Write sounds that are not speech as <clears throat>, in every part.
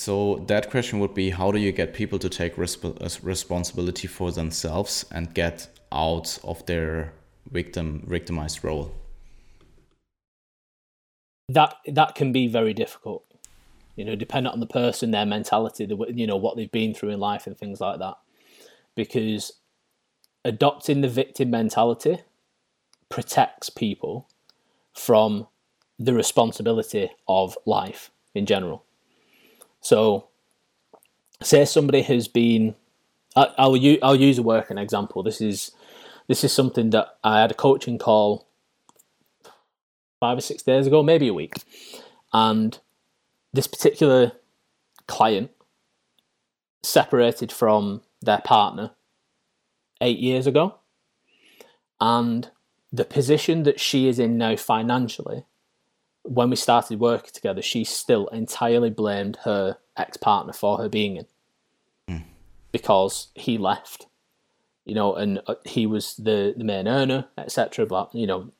So that question would be how do you get people to take resp- uh, responsibility for themselves and get out of their victim victimized role? That that can be very difficult. You know, dependent on the person, their mentality, the you know what they've been through in life and things like that. Because adopting the victim mentality protects people from the responsibility of life in general. So, say somebody has been, I, I'll use, I'll use a working example. This is this is something that I had a coaching call five or six days ago, maybe a week, and this particular client separated from their partner eight years ago, and the position that she is in now financially when we started working together, she still entirely blamed her ex partner for her being in mm. because he left, you know, and uh, he was the, the main earner, etc. But you know,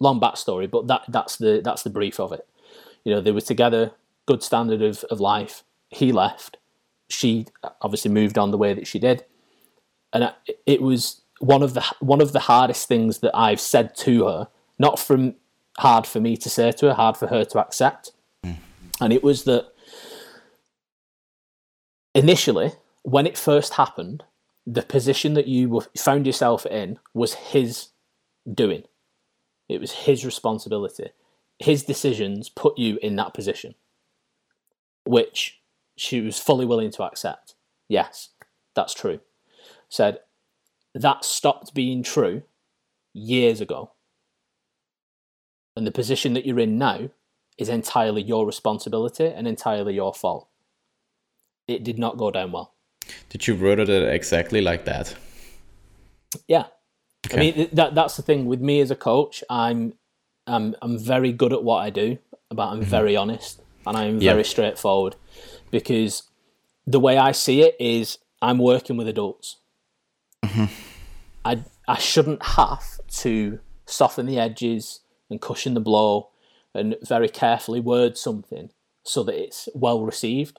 long backstory, but that that's the that's the brief of it. You know, they were together, good standard of, of life. He left. She obviously moved on the way that she did, and it was one of the one of the hardest things that I've said to her, not from hard for me to say to her, hard for her to accept. Mm. And it was that initially, when it first happened, the position that you found yourself in was his doing. It was his responsibility. His decisions put you in that position, which she was fully willing to accept. Yes, that's true. Said that stopped being true years ago and the position that you're in now is entirely your responsibility and entirely your fault. It did not go down well. Did you word it exactly like that? Yeah. Okay. I mean that that's the thing with me as a coach. I'm I'm I'm very good at what I do, but I'm mm-hmm. very honest and I'm very straightforward because the way I see it is I'm working with adults. Mm-hmm. I I shouldn't have to soften the edges, and cushion the blow and very carefully word something so that it's well received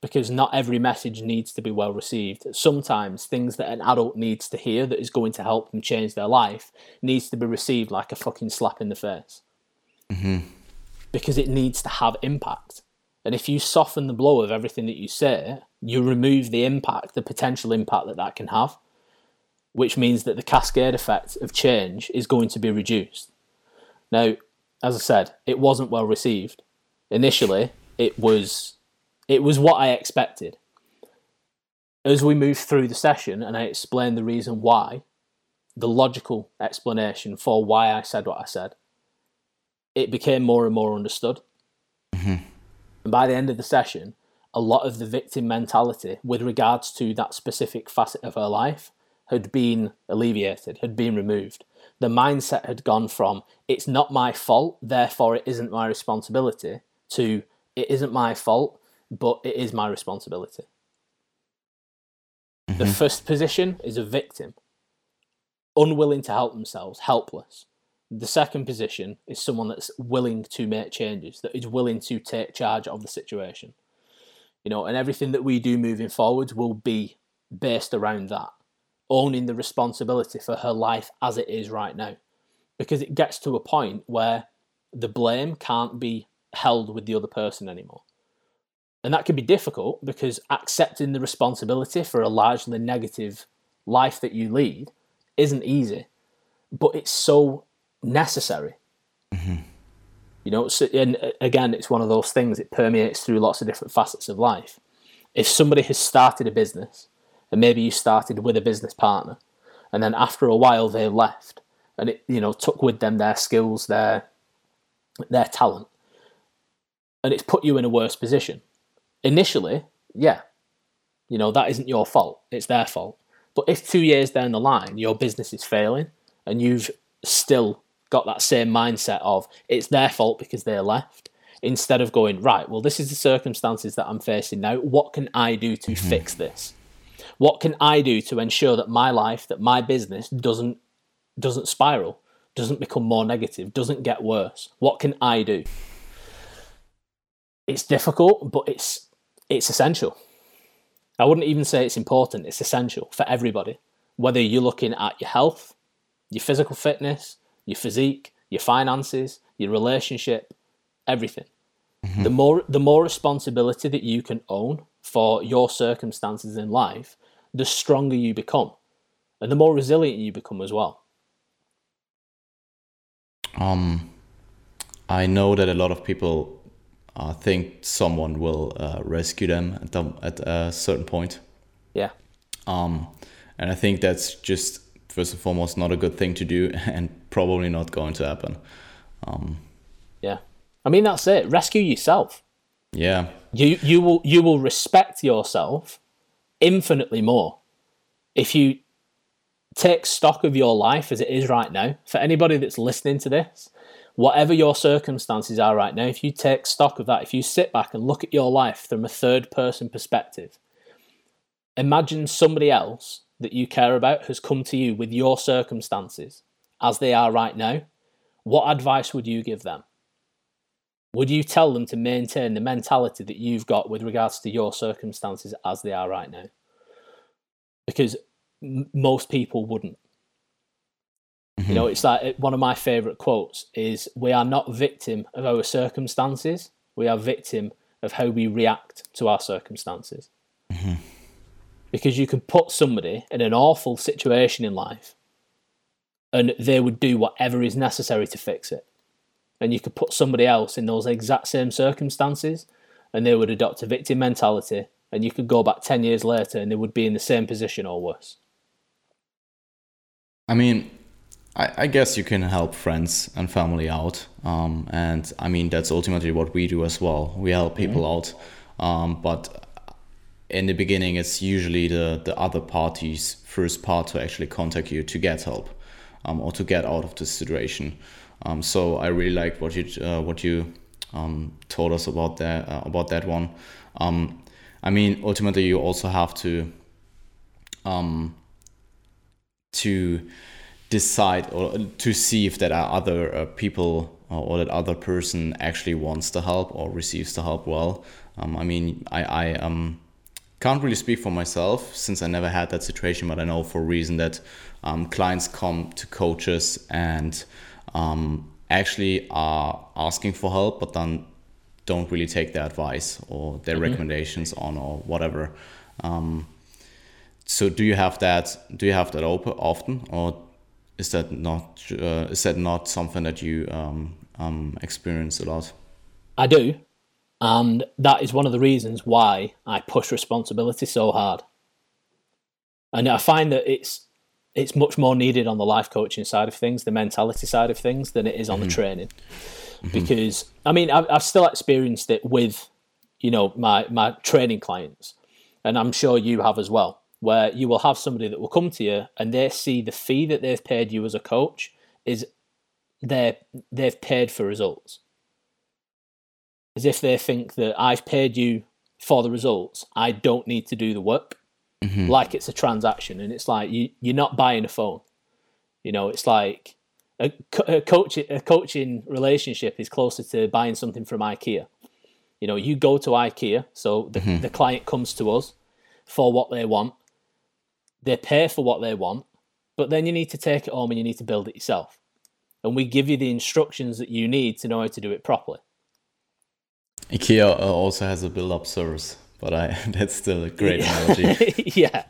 because not every message needs to be well received. Sometimes things that an adult needs to hear that is going to help them change their life needs to be received like a fucking slap in the face. Mm-hmm. Because it needs to have impact. And if you soften the blow of everything that you say, you remove the impact, the potential impact that that can have, which means that the cascade effect of change is going to be reduced. Now, as I said, it wasn't well received. Initially, it was it was what I expected. As we moved through the session and I explained the reason why, the logical explanation for why I said what I said, it became more and more understood. Mm-hmm. And by the end of the session, a lot of the victim mentality with regards to that specific facet of her life had been alleviated, had been removed the mindset had gone from it's not my fault, therefore it isn't my responsibility, to it isn't my fault, but it is my responsibility. Mm-hmm. The first position is a victim, unwilling to help themselves, helpless. The second position is someone that's willing to make changes, that is willing to take charge of the situation. You know, and everything that we do moving forward will be based around that owning the responsibility for her life as it is right now. Because it gets to a point where the blame can't be held with the other person anymore. And that can be difficult because accepting the responsibility for a largely negative life that you lead isn't easy, but it's so necessary. Mm-hmm. You know, so, and uh, again, it's one of those things, it permeates through lots of different facets of life. If somebody has started a business and maybe you started with a business partner. And then after a while they left. And it you know took with them their skills their their talent. And it's put you in a worse position. Initially yeah you know that isn't your fault. It's their fault. But if 2 years down the line your business is failing and you've still got that same mindset of it's their fault because they left instead of going right well this is the circumstances that i'm facing now. What can i do to mm-hmm. fix this what can I do to ensure that my life, that my business doesn't doesn't spiral, doesn't become more negative, doesn't get worse? What can I do? It's difficult, but it's it's essential. I wouldn't even say it's important, it's essential for everybody. Whether you're looking at your health, your physical fitness, your physique, your finances, your relationship, everything. Mm-hmm. The more the more responsibility that you can own for your circumstances in life, the stronger you become. And the more resilient you become as well. Um I know that a lot of people uh, think someone will uh, rescue them at, the, at a certain point. Yeah. Um, and I think that's just first and foremost not a good thing to do, <laughs> and probably not going to happen. Um, yeah, I mean that's it. Rescue yourself. Yeah. You you will you will respect yourself infinitely more if you take stock of your life as it is right now. For anybody that's listening to this, whatever your circumstances are right now, if you take stock of that, if you sit back and look at your life from a third person perspective, imagine somebody else that you care about has come to you with your circumstances as they are right now. What advice would you give them? Would you tell them to maintain the mentality that you've got with regards to your circumstances as they are right now? Because m- most people wouldn't. Mm-hmm. You know, it's like one of my favorite quotes is we are not victim of our circumstances, we are victim of how we react to our circumstances. Mm-hmm. Because you can put somebody in an awful situation in life and they would do whatever is necessary to fix it. And you could put somebody else in those exact same circumstances and they would adopt a victim mentality and you could go back 10 years later and they would be in the same position or worse. I mean, I, I guess you can help friends and family out. Um, and I mean, that's ultimately what we do as well. We help people mm-hmm. out. Um, but in the beginning, it's usually the, the other party's first part to actually contact you to get help um, or to get out of the situation. Um, so I really liked what you uh, what you um, told us about that uh, about that one. Um, I mean, ultimately, you also have to um, to decide or to see if there are other uh, people or that other person actually wants the help or receives the help well. Um, I mean, I, I um, can't really speak for myself since I never had that situation, but I know for a reason that um, clients come to coaches and um, actually are asking for help, but then don't really take their advice or their mm-hmm. recommendations on or whatever. Um, so do you have that? Do you have that open often, or is that not uh, is that not something that you um, um, experience a lot? I do, and that is one of the reasons why I push responsibility so hard. And I find that it's it's much more needed on the life coaching side of things, the mentality side of things, than it is on mm-hmm. the training. Mm-hmm. Because I mean, I've, I've still experienced it with you know my my training clients, and I'm sure you have as well where you will have somebody that will come to you and they see the fee that they've paid you as a coach is they they've paid for results. As if they think that I've paid you for the results, I don't need to do the work. Mm-hmm. Like it's a transaction, and it's like you you're not buying a phone. You know, it's like a, a coach a coaching relationship is closer to buying something from IKEA. You know, you go to IKEA, so the, mm-hmm. the client comes to us for what they want, they pay for what they want, but then you need to take it home and you need to build it yourself. And we give you the instructions that you need to know how to do it properly. IKEA also has a build up service, but I <laughs> that's still a great analogy. <laughs> yeah.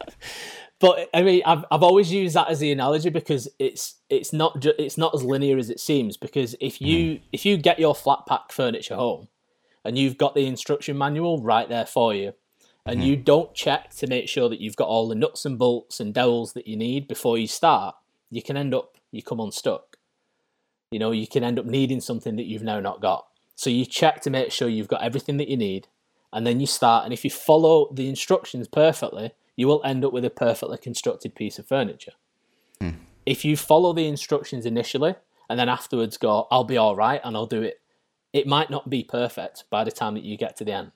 But I mean, I've, I've always used that as the analogy because it's it's not ju- it's not as linear as it seems. Because if you mm. if you get your flat pack furniture home, and you've got the instruction manual right there for you, and mm-hmm. you don't check to make sure that you've got all the nuts and bolts and dowels that you need before you start, you can end up you come unstuck. You know, you can end up needing something that you've now not got. So you check to make sure you've got everything that you need, and then you start. And if you follow the instructions perfectly, you will end up with a perfectly constructed piece of furniture. Mm. If you follow the instructions initially and then afterwards go, I'll be all right and I'll do it, it might not be perfect by the time that you get to the end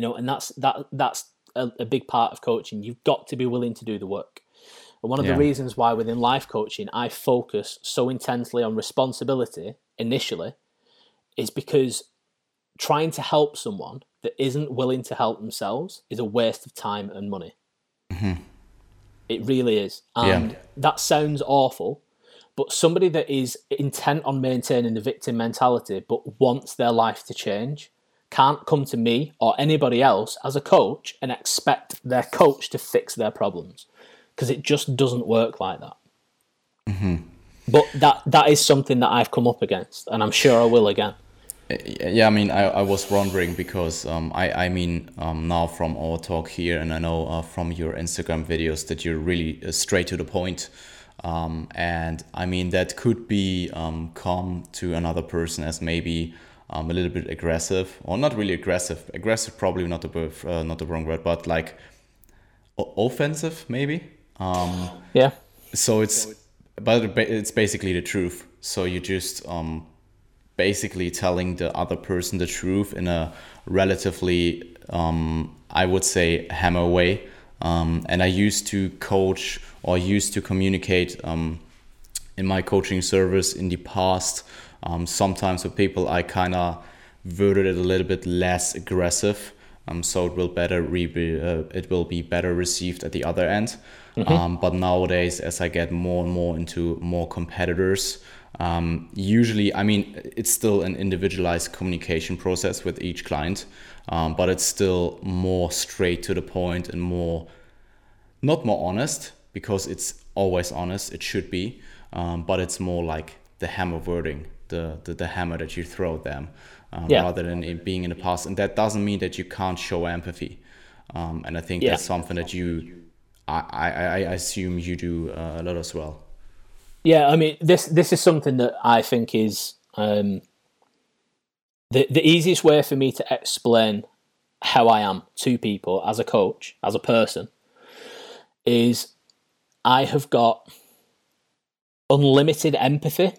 you know, and that's that that's a, a big part of coaching. You've got to be willing to do the work. And one of yeah. the reasons why within life coaching I focus so intensely on responsibility initially is because trying to help someone that isn't willing to help themselves is a waste of time and money. Mm-hmm. It really is. And yeah. that sounds awful, but somebody that is intent on maintaining the victim mentality but wants their life to change can't come to me or anybody else as a coach and expect their coach to fix their problems because it just doesn't work like that. Mm-hmm. But that that is something that I've come up against, and I'm sure I will again. Yeah, I mean, I, I was wondering because um, I, I mean, um, now from our talk here, and I know uh, from your Instagram videos that you're really uh, straight to the point. Um, and I mean, that could be um, come to another person as maybe um, a little bit aggressive, or not really aggressive. Aggressive, probably not the uh, not the wrong word, but like offensive, maybe. Um, yeah. So it's, but it's basically the truth. So you just um, basically telling the other person the truth in a relatively, um, I would say, hammer way. Um, and I used to coach or used to communicate um, in my coaching service in the past. Um, sometimes with people, I kind of worded it a little bit less aggressive, um, so it will better re- uh, it will be better received at the other end. Mm-hmm. Um, but nowadays, as I get more and more into more competitors, um, usually, I mean, it's still an individualized communication process with each client, um, but it's still more straight to the point and more, not more honest, because it's always honest, it should be, um, but it's more like the hammer wording, the, the, the hammer that you throw at them, um, yeah. rather than it being in the past. And that doesn't mean that you can't show empathy. Um, and I think yeah. that's something that you, I, I, I assume you do uh, a lot as well. Yeah, I mean this this is something that I think is um, the the easiest way for me to explain how I am to people as a coach, as a person, is I have got unlimited empathy,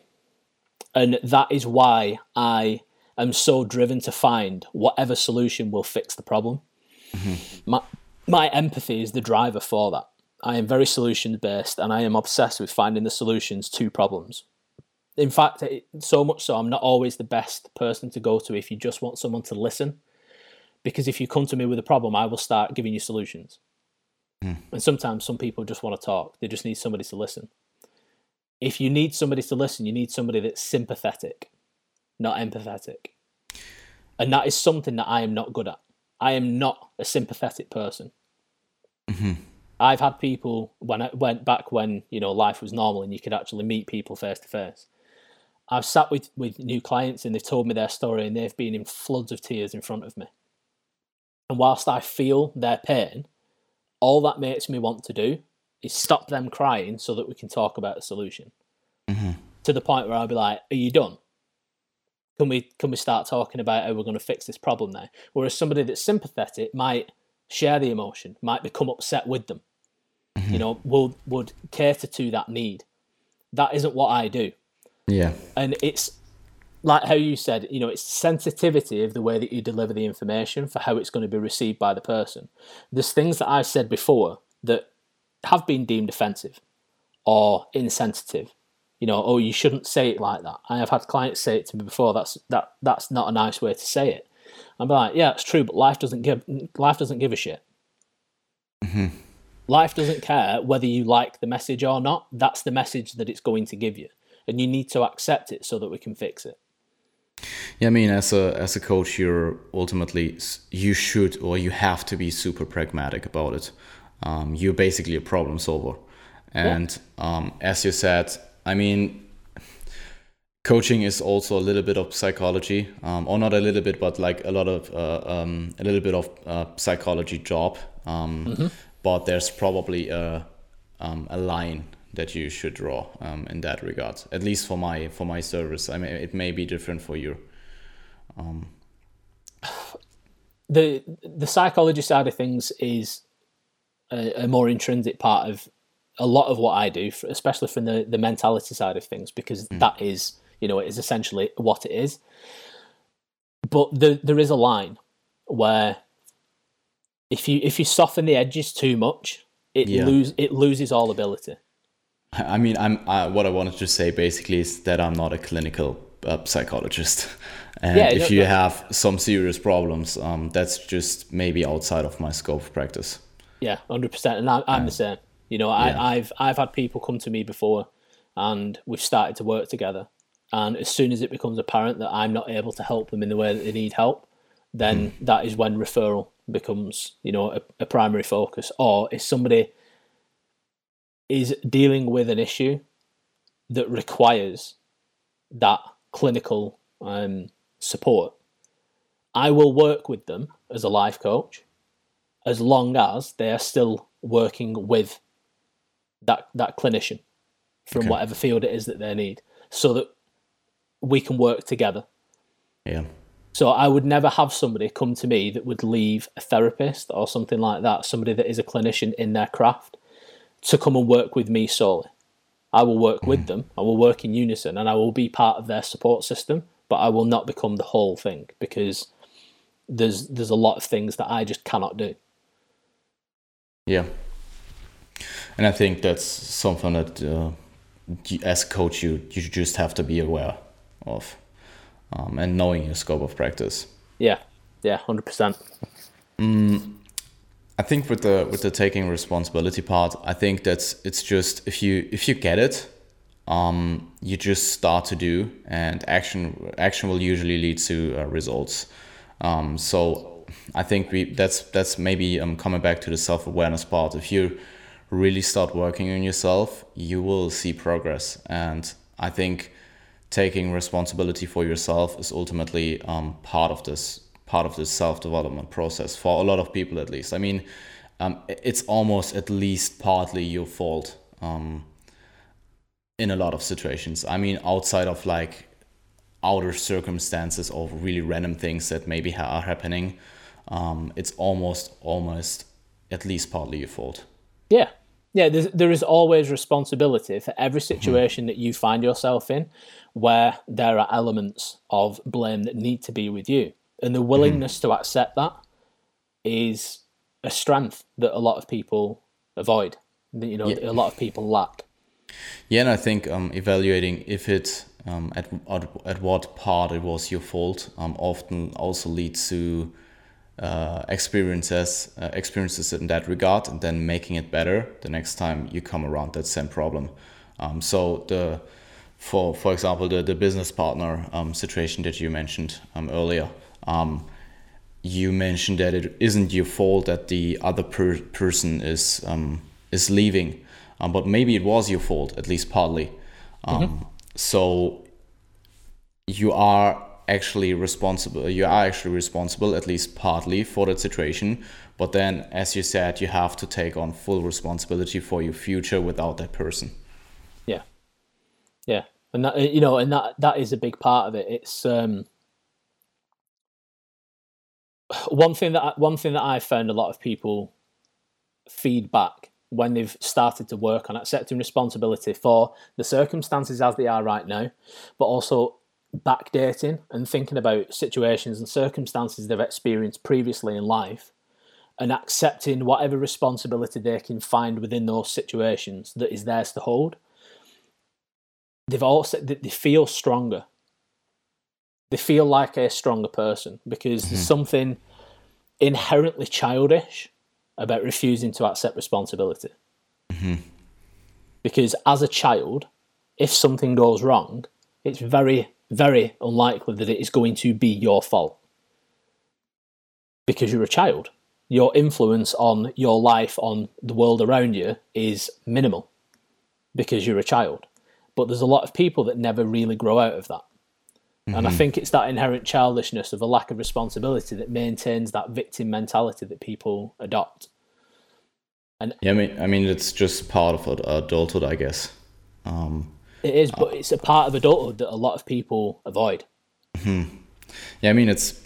and that is why I am so driven to find whatever solution will fix the problem. Mm-hmm. My my empathy is the driver for that. I am very solutions based and I am obsessed with finding the solutions to problems. In fact, it, so much so, I'm not always the best person to go to if you just want someone to listen. Because if you come to me with a problem, I will start giving you solutions. Mm. And sometimes some people just want to talk, they just need somebody to listen. If you need somebody to listen, you need somebody that's sympathetic, not empathetic. And that is something that I am not good at. I am not a sympathetic person. Mm-hmm. I've had people when I went back when you know life was normal and you could actually meet people face to face. I've sat with with new clients and they've told me their story and they've been in floods of tears in front of me. And whilst I feel their pain, all that makes me want to do is stop them crying so that we can talk about a solution. Mm-hmm. To the point where I'll be like, "Are you done? Can we can we start talking about how we're going to fix this problem now?" Whereas somebody that's sympathetic might share the emotion, might become upset with them, mm-hmm. you know, would would cater to that need. That isn't what I do. Yeah. And it's like how you said, you know, it's sensitivity of the way that you deliver the information for how it's going to be received by the person. There's things that I've said before that have been deemed offensive or insensitive. You know, oh, you shouldn't say it like that. I have had clients say it to me before. That's that that's not a nice way to say it. I'm like, yeah, it's true, but life doesn't give life doesn't give a shit. Mm-hmm. Life doesn't care whether you like the message or not. That's the message that it's going to give you, and you need to accept it so that we can fix it. Yeah, I mean, as a as a coach, you're ultimately you should or you have to be super pragmatic about it. Um, you're basically a problem solver, and yeah. um, as you said, I mean, coaching is also a little bit of psychology, um, or not a little bit, but like a lot of uh, um, a little bit of uh, psychology job. Um, mm-hmm but there's probably a um, a line that you should draw um, in that regard. At least for my for my service, I mean, it may be different for you. Um, <sighs> the the psychology side of things is a, a, more intrinsic part of a lot of what I do, especially from the the mentality side of things, because mm. that is you know it is essentially what it is. But the, there is a line where if you if you soften the edges too much, it yeah. lose it loses all ability. I mean, I'm I, what I wanted to say basically is that I'm not a clinical a psychologist. <laughs> And yeah, if you have some serious problems, um, that's just maybe outside of my scope of practice. Yeah, hundred percent. And I, am the same. You know, I, yeah. I've I've had people come to me before, and we've started to work together. And as soon as it becomes apparent that I'm not able to help them in the way that they need help, then mm. that is when referral becomes, you know, a, a primary focus. Or if somebody is dealing with an issue that requires that clinical um, support, I will work with them as a life coach as long as they are still working with that that clinician from okay. whatever field it is that they need so that we can work together. Yeah. So I would never have somebody come to me that would leave a therapist or something like that, somebody that is a clinician in their craft, to come and work with me solely. I will work with mm. them, I will work in unison, and I will be part of their support system, but I will not become the whole thing because there's there's a lot of things that I just cannot do. Yeah, and I think that's something that, uh, as a coach, you you just have to be aware of um, and knowing your scope of practice. Yeah, yeah, hundred percent. Mm, I think with the with the taking responsibility part, I think that's it's just if you if you get it, um, you just start to do, and action action will usually lead to uh, results. Um, so I think we that's that's maybe um, coming back to the self awareness part. If you really start working on yourself, you will see progress, and I think taking responsibility for yourself is ultimately um, part of this part of this self-development process for a lot of people at least. I mean um, it's almost at least partly your fault um, in a lot of situations. I mean outside of like outer circumstances or really random things that maybe are happening um, it's almost almost at least partly your fault. Yeah yeah there is always responsibility for every mm-hmm. situation that you find yourself in where there are elements of blame that need to be with you. And the mm-hmm. willingness to accept that is a strength that a lot of people avoid, that, you know, yeah. a lot of people lack. Yeah, and I think um, evaluating if it um, at, at, at what part it was your fault um, often also leads to uh, experiences uh, experiences in that regard, and then making it better the next time you come around that same problem. Um, so the for for example the the business partner um, situation that you mentioned um, earlier. Um, you mentioned that it isn't your fault that the other per- person is um, is leaving, um, but maybe it was your fault at least partly. Um, mm-hmm. So you are actually responsible. You are actually responsible at least partly for that situation. But then, as you said, you have to take on full responsibility for your future without that person. Yeah, yeah, and that you know, and that that is a big part of it. It's um, one thing that I, one thing that I found a lot of people feedback when they've started to work on accepting responsibility for the circumstances as they are right now, but also backdating and thinking about situations and circumstances they've experienced previously in life and accepting whatever responsibility they can find within those situations that is theirs to hold they've all said that they feel stronger. They feel like a stronger person because mm-hmm. there's something inherently childish about refusing to accept responsibility. Mm-hmm. Because as a child, if something goes wrong, it's very, very unlikely that it is going to be your fault. Because you're a child. Your influence on your life, on the world around you, is minimal because you're a child. But there's a lot of people that never really grow out of that. Mm-hmm. And I mm-hmm. think it's that inherent childishness of a lack of responsibility that maintains that victim mentality that people adopt. And yeah, I mean, I mean, it's just part of adulthood, I guess. Um, it is, but it's a part of adulthood that a lot of people avoid. Mm-hmm. Yeah, I mean, it's.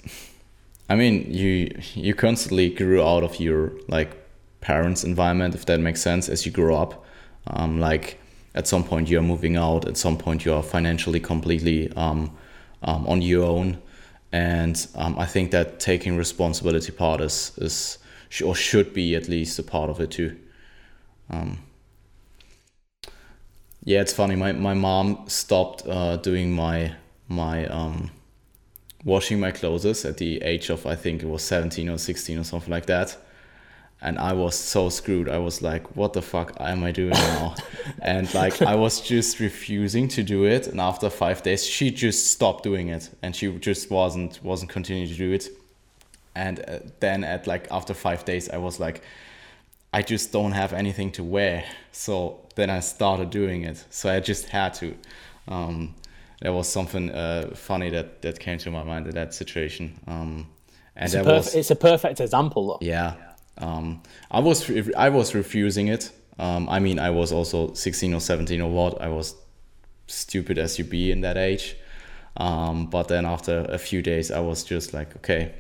I mean, you you constantly grew out of your like parents' environment, if that makes sense, as you grow up. Um, like at some point you're moving out at some point you're financially completely um, um, on your own and um, i think that taking responsibility part is, is or should be at least a part of it too um, yeah it's funny my, my mom stopped uh, doing my my um, washing my clothes at the age of I think it was 17 or 16 or something like that. And I was so screwed. I was like, what the fuck am I doing now? <laughs> and like I was just refusing to do it. And after five days, she just stopped doing it, and she just wasn't wasn't continuing to do it. And uh, then at like after five days, I was like, I just don't have anything to wear. So then I started doing it. So I just had to. Um, there was something uh, funny that, that came to my mind in that situation. Um, and it's, a perf- was, it's a perfect example. Though. Yeah. Um, I was I was refusing it. Um, I mean, I was also 16 or 17 or what. I was stupid as you be in that age. Um, but then after a few days, I was just like, okay,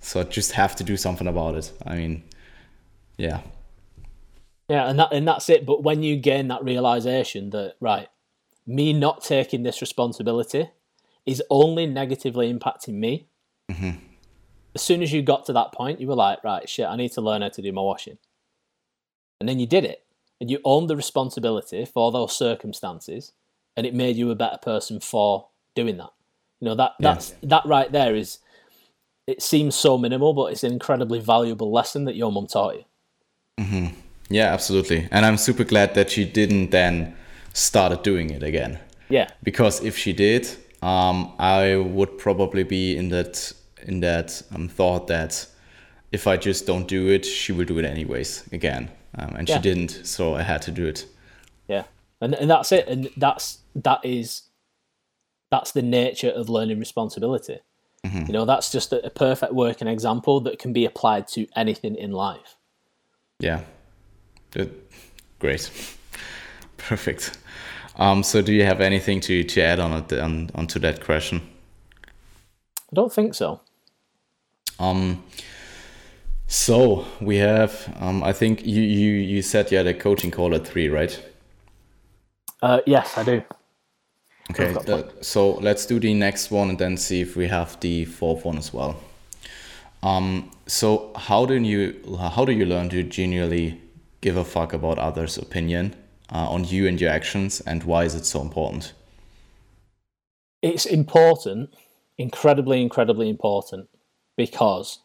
so I just have to do something about it. I mean, yeah. Yeah, and that and that's it. But when you gain that realization that right, me not taking this responsibility is only negatively impacting me. Mm-hmm. As soon as you got to that point, you were like, right, shit, I need to learn how to do my washing. And then you did it, and you owned the responsibility for those circumstances, and it made you a better person for doing that. You know that that's yeah. that right there is. It seems so minimal, but it's an incredibly valuable lesson that your mum taught you. Mm-hmm. Yeah, absolutely. And I'm super glad that she didn't then started doing it again. Yeah. Because if she did, um, I would probably be in that in that um, thought that if I just don't do it, she will do it anyways again. Um, and yeah. she didn't, so I had to do it. Yeah, and and that's it. And that's that is that's the nature of learning responsibility. Mm-hmm. You know, that's just a, a perfect working example that can be applied to anything in life. Yeah, Great. Perfect. Um, so do you have anything to, to add on, it, on onto that question? I don't think so. Um, so we have, um, I think you, you, you said you had a coaching call at three, right? Uh, yes, I do. Okay, uh, so let's do the next one and then see if we have the fourth one as well. Um, so how do you how do you learn to genuinely give a fuck about others' opinion uh, on you and your actions, and why is it so important? It's important, incredibly, incredibly important, because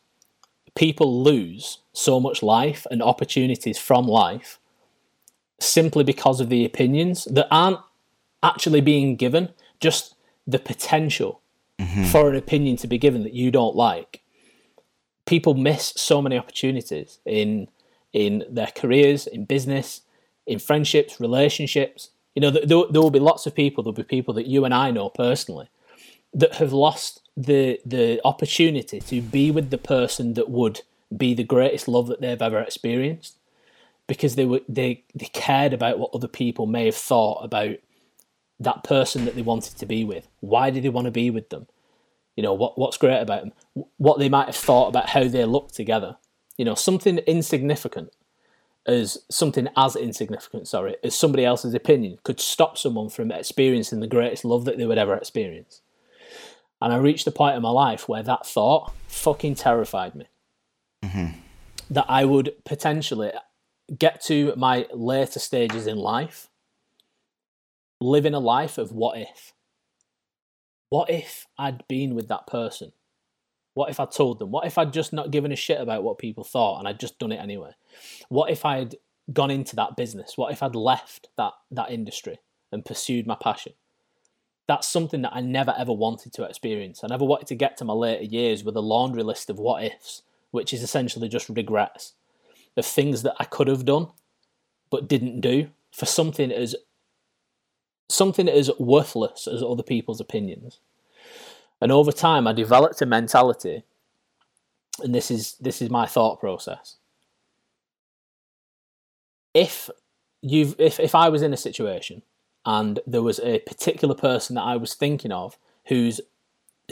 people lose so much life and opportunities from life simply because of the opinions that aren't actually being given, just the potential mm-hmm. for an opinion to be given that you don't like. People miss so many opportunities in in their careers, in business, in friendships, relationships. You know, there, there will be lots of people, there'll be people that you and I know personally that have lost the the opportunity to be with the person that would be the greatest love that they've ever experienced because they were they, they cared about what other people may have thought about that person that they wanted to be with. Why did they want to be with them? You know, what what's great about them? What they might have thought about how they look together. You know, something insignificant as something as insignificant, sorry, as somebody else's opinion could stop someone from experiencing the greatest love that they would ever experience. And I reached a point in my life where that thought fucking terrified me. Mm-hmm. That I would potentially get to my later stages in life living a life of what if. What if I'd been with that person? What if I told them? What if I'd just not given a shit about what people thought and I'd just done it anyway? What if I'd gone into that business? What if I'd left that that industry and pursued my passion? That's something that I never ever wanted to experience. I never wanted to get to my later years with a laundry list of what ifs, which is essentially just regrets of things that I could have done but didn't do for something as something as worthless as other people's opinions. And over time, I developed a mentality, and this is this is my thought process. If you've if, if I was in a situation and there was a particular person that I was thinking of who's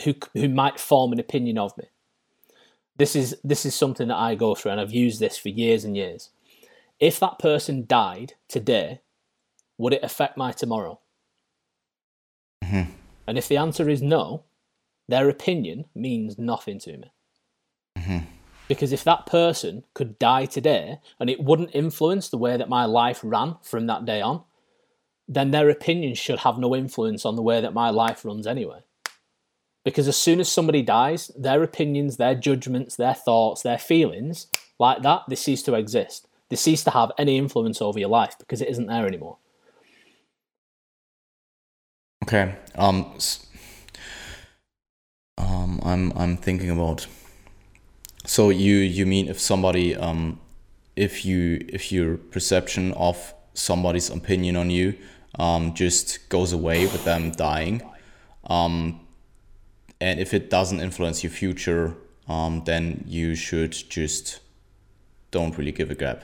who who might form an opinion of me. This is this is something that I go through and I've used this for years and years. If that person died today, would it affect my tomorrow? Mm-hmm. And if the answer is no, their opinion means nothing to me. Mm-hmm. Because if that person could die today and it wouldn't influence the way that my life ran from that day on, then their opinion should have no influence on the way that my life runs anyway. Because as soon as somebody dies, their opinions, their judgments, their thoughts, their feelings, like that, they cease to exist. They cease to have any influence over your life because it isn't there anymore. Okay. Um. Um. I'm. I'm thinking about. So you you mean if somebody um, if you if your perception of somebody's opinion on you um just goes away with them dying, um, and if it doesn't influence your future, um, then you should just don't really give a crap.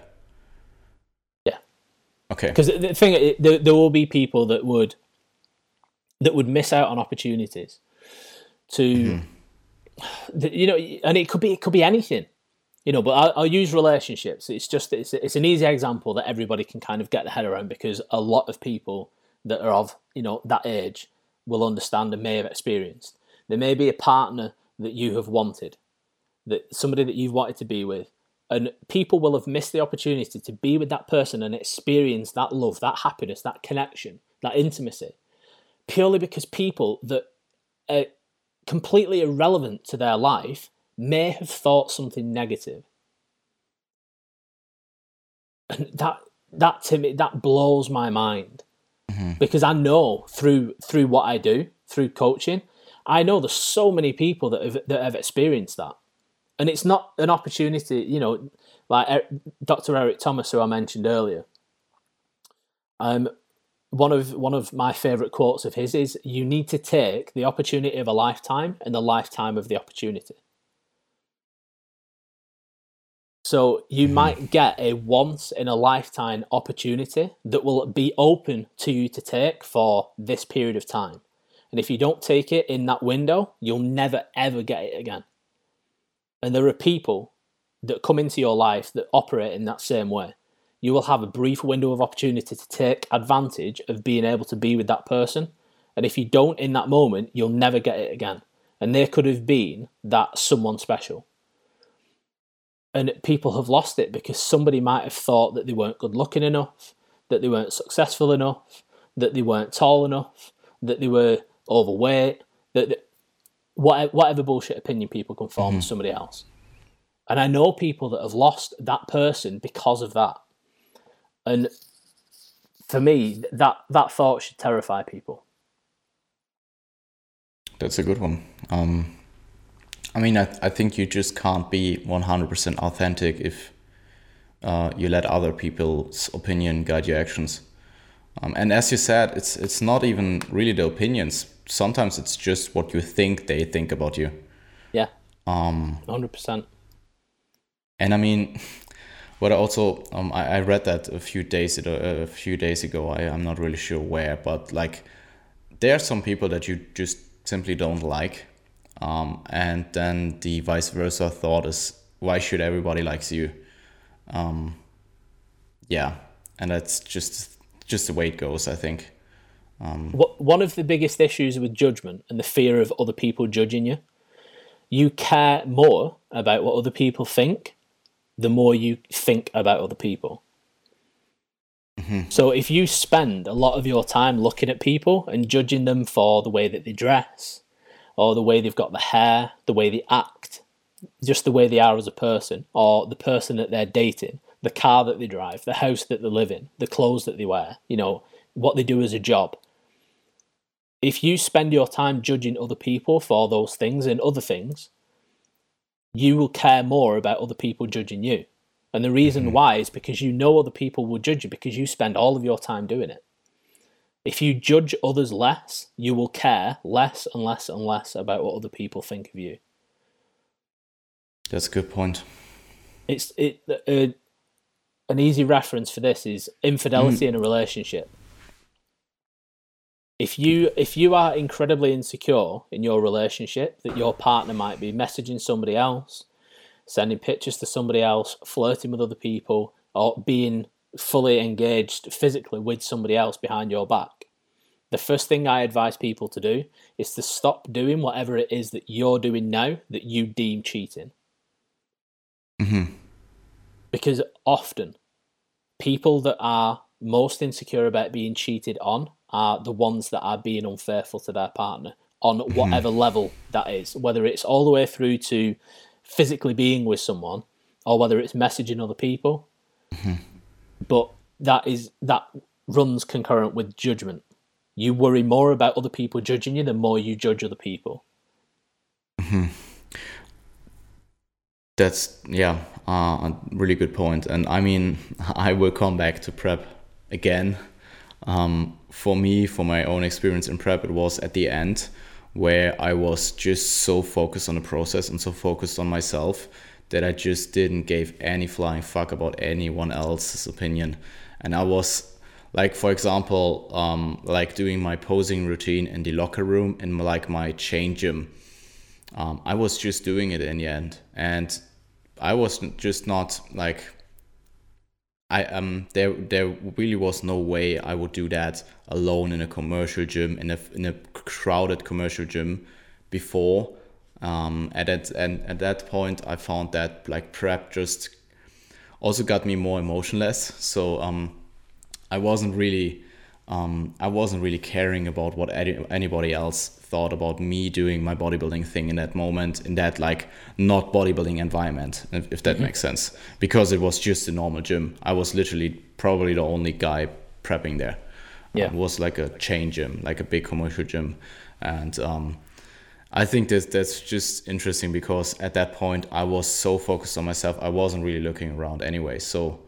Yeah. Okay. Because the thing, there, there will be people that would that would miss out on opportunities to, mm-hmm. you know, and it could be it could be anything, you know. But I'll, I'll use relationships. It's just it's it's an easy example that everybody can kind of get their head around because a lot of people that are of you know that age will understand and may have experienced. There may be a partner that you have wanted, that somebody that you've wanted to be with, and people will have missed the opportunity to be with that person and experience that love, that happiness, that connection, that intimacy, purely because people that are completely irrelevant to their life may have thought something negative. And that that to me that blows my mind. Mm-hmm. Because I know through through what I do, through coaching, I know there's so many people that have that have experienced that, and it's not an opportunity. You know, like Dr. Eric Thomas, who I mentioned earlier. Um, one of one of my favorite quotes of his is, "You need to take the opportunity of a lifetime and the lifetime of the opportunity." So you mm-hmm. might get a once in a lifetime opportunity that will be open to you to take for this period of time. And if you don't take it in that window, you'll never ever get it again. And there are people that come into your life that operate in that same way. You will have a brief window of opportunity to take advantage of being able to be with that person. And if you don't in that moment, you'll never get it again. And there could have been that someone special. And people have lost it because somebody might have thought that they weren't good looking enough, that they weren't successful enough, that they weren't tall enough, that they were overweight, that, whatever, whatever bullshit opinion people can form mm-hmm. of somebody else. And I know people that have lost that person because of that. And for me, that that thought should terrify people. That's a good one. Um, I mean, I, I think you just can't be 100% authentic if uh, you let other people's opinion guide your actions. Um, and as you said, it's it's not even really the opinions sometimes it's just what you think they think about you. Yeah. Um. Hundred percent. And I mean, I also um I, I read that a few days a few days ago. I I'm not really sure where, but like there are some people that you just simply don't like. Um, and then the vice versa thought is why should everybody likes you? Um, yeah, and that's just just the way it goes. I think. Um, One of the biggest issues with judgment and the fear of other people judging you, you care more about what other people think the more you think about other people. Mm-hmm. So if you spend a lot of your time looking at people and judging them for the way that they dress, or the way they've got the hair, the way they act, just the way they are as a person, or the person that they're dating, the car that they drive, the house that they live in, the clothes that they wear, you know, what they do as a job, if you spend your time judging other people for those things and other things, you will care more about other people judging you. And the reason mm-hmm. why is because you know other people will judge you because you spend all of your time doing it. If you judge others less, you will care less and less and less about what other people think of you. That's a good point. It's it. Uh, an easy reference for this is infidelity mm. in a relationship if you if you are incredibly insecure in your relationship that your partner might be messaging somebody else sending pictures to somebody else flirting with other people or being fully engaged physically with somebody else behind your back the first thing i advise people to do is to stop doing whatever it is that you're doing now that you deem cheating mm-hmm. because often people that are most insecure about being cheated on are the ones that are being unfaithful to their partner on whatever level that is, whether it's all the way through to physically being with someone or whether it's messaging other people. But that is that runs concurrent with judgment. You worry more about other people judging you the more you judge other people. That's yeah, uh, a really good point. And I mean, <laughs> I will come back to prep again. Um, for me, for my own experience in prep, it was at the end where I was just so focused on the process and so focused on myself that I just didn't give any flying fuck about anyone else's opinion. And I was like, for example, um, like doing my posing routine in the locker room in like my chain gym. Um, I was just doing it in the end, and I was just not like I um there there really was no way I would do that alone in a commercial gym in a in a crowded commercial gym before. Um at and at that point I found that like prep just also got me more emotionless. So um I wasn't really um I wasn't really caring about what any, anybody else thought about me doing my bodybuilding thing in that moment in that like not bodybuilding environment if, if that mm-hmm. makes sense. Because it was just a normal gym. I was literally probably the only guy prepping there. Yeah. It was like a chain gym like a big commercial gym. And um, i think that that's just interesting because at that point i was so focused on myself i wasn't really looking around anyway. So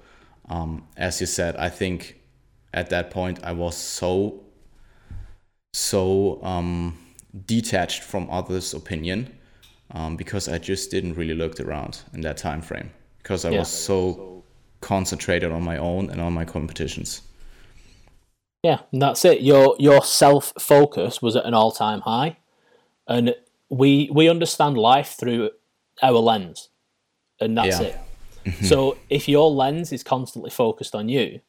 um, as you said i think at that point i was so so um, detached from others' opinion um, because I just didn't really look around in that time frame because I yeah. was so concentrated on my own and on my competitions. Yeah, and that's it. Your your self focus was at an all time high, and we we understand life through our lens, and that's yeah. it. <laughs> So if your lens is constantly focused on you,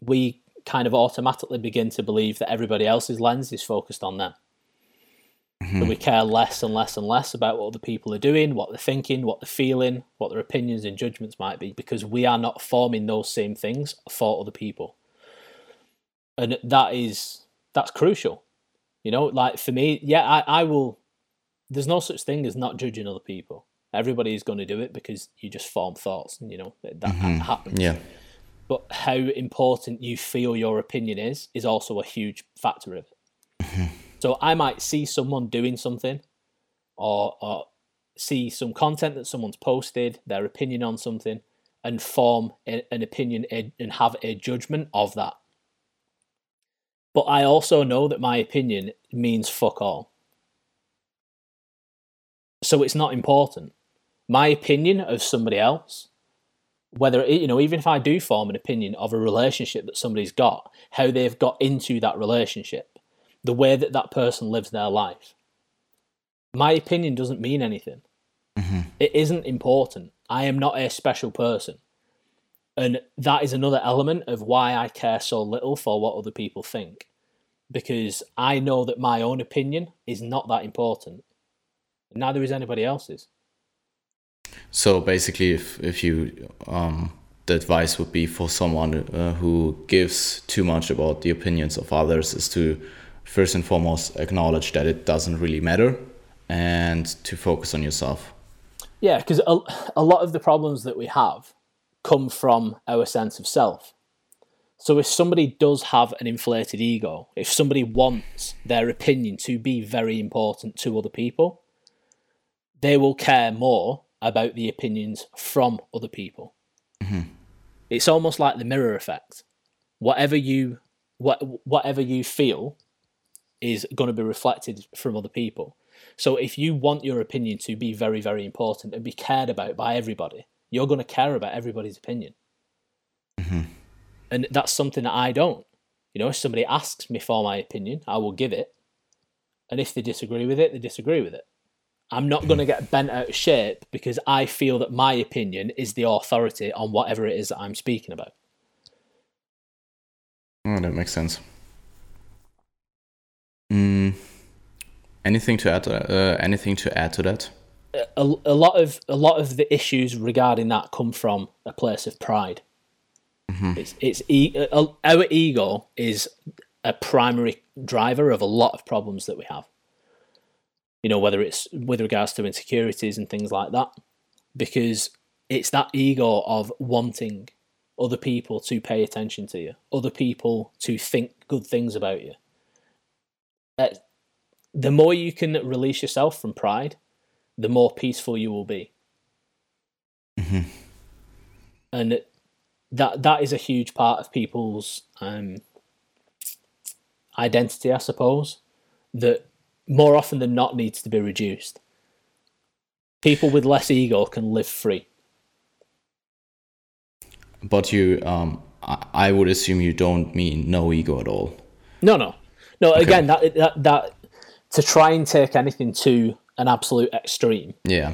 we kind of automatically begin to believe that everybody else's lens is focused on them. Mm-hmm. we care less and less and less about what other people are doing, what they're thinking, what they're feeling, what their opinions and judgments might be, because we are not forming those same things for other people. And that is that's crucial. You know, like for me, yeah, I, I will there's no such thing as not judging other people. Everybody is going to do it because you just form thoughts and you know that, mm-hmm. that happens. Yeah. But how important you feel your opinion is is also a huge factor of it. Mm-hmm so I might see someone doing something or, or see some content that someone's posted, their opinion on something, and form a, an opinion and have a judgment of that. But I also know that my opinion means fuck all. So it's not important. My opinion of somebody else, whether, you know, even if I do form an opinion of a relationship that somebody's got, how they've got into that relationship, the way that that person lives their life. My opinion doesn't mean anything. Mm-hmm. It isn't important. I am not a special person. And that is another element of why I care so little for what other people think. Because I know that my own opinion is not that important. Neither is anybody else's. So basically, if, if you, um, the advice would be for someone uh, who gives too much about the opinions of others is to first and foremost acknowledge that it doesn't really matter and to focus on yourself. Yeah, because a, a lot of the problems that we have come from our sense of self. So if somebody does have an inflated ego, if somebody wants their opinion to be very important to other people, they will care more about the opinions from other people. Mm-hmm. It's almost like the mirror effect. Whatever you what whatever you feel is going to be reflected from other people. So if you want your opinion to be very, very important and be cared about by everybody, you're going to care about everybody's opinion. Mm-hmm. And that's something that I don't. You know, if somebody asks me for my opinion, I will give it. And if they disagree with it, they disagree with it. I'm not going to get bent out of shape because I feel that my opinion is the authority on whatever it is that I'm speaking about. Oh, that makes sense. Mm, anything to add? Uh, anything to add to that? A, a lot of a lot of the issues regarding that come from a place of pride. Mm-hmm. It's it's e- uh, our ego is a primary driver of a lot of problems that we have. You know, whether it's with regards to insecurities and things like that, because it's that ego of wanting other people to pay attention to you, other people to think good things about you. Uh, the more you can release yourself from pride, the more peaceful you will be. Mm-hmm. And that that is a huge part of people's um, identity, I suppose, that more often than not needs to be reduced. People with less ego can live free. But you, um, I would assume you don't mean no ego at all. No, no, no. Okay. Again, that, that that to try and take anything to an absolute extreme, yeah,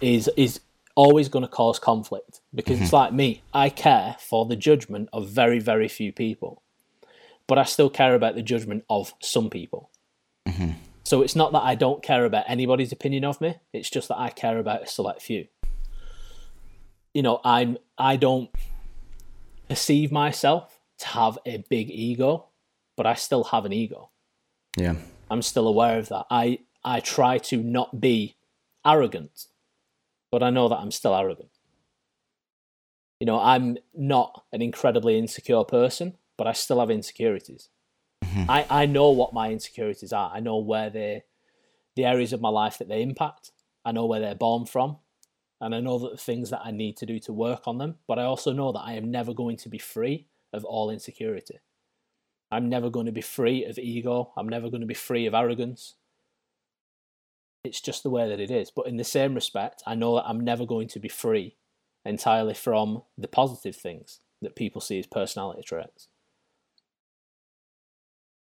is is always going to cause conflict because mm-hmm. it's like me. I care for the judgment of very, very few people, but I still care about the judgment of some people. Mm-hmm. So it's not that I don't care about anybody's opinion of me. It's just that I care about a select few. You know, I'm I don't perceive myself to have a big ego, but I still have an ego. Yeah. I'm still aware of that. I I try to not be arrogant, but I know that I'm still arrogant. You know, I'm not an incredibly insecure person, but I still have insecurities. Mm-hmm. I, I know what my insecurities are. I know where they the areas of my life that they impact. I know where they're born from. And I know that the things that I need to do to work on them, but I also know that I am never going to be free of all insecurity. I'm never going to be free of ego. I'm never going to be free of arrogance. It's just the way that it is. But in the same respect, I know that I'm never going to be free entirely from the positive things that people see as personality traits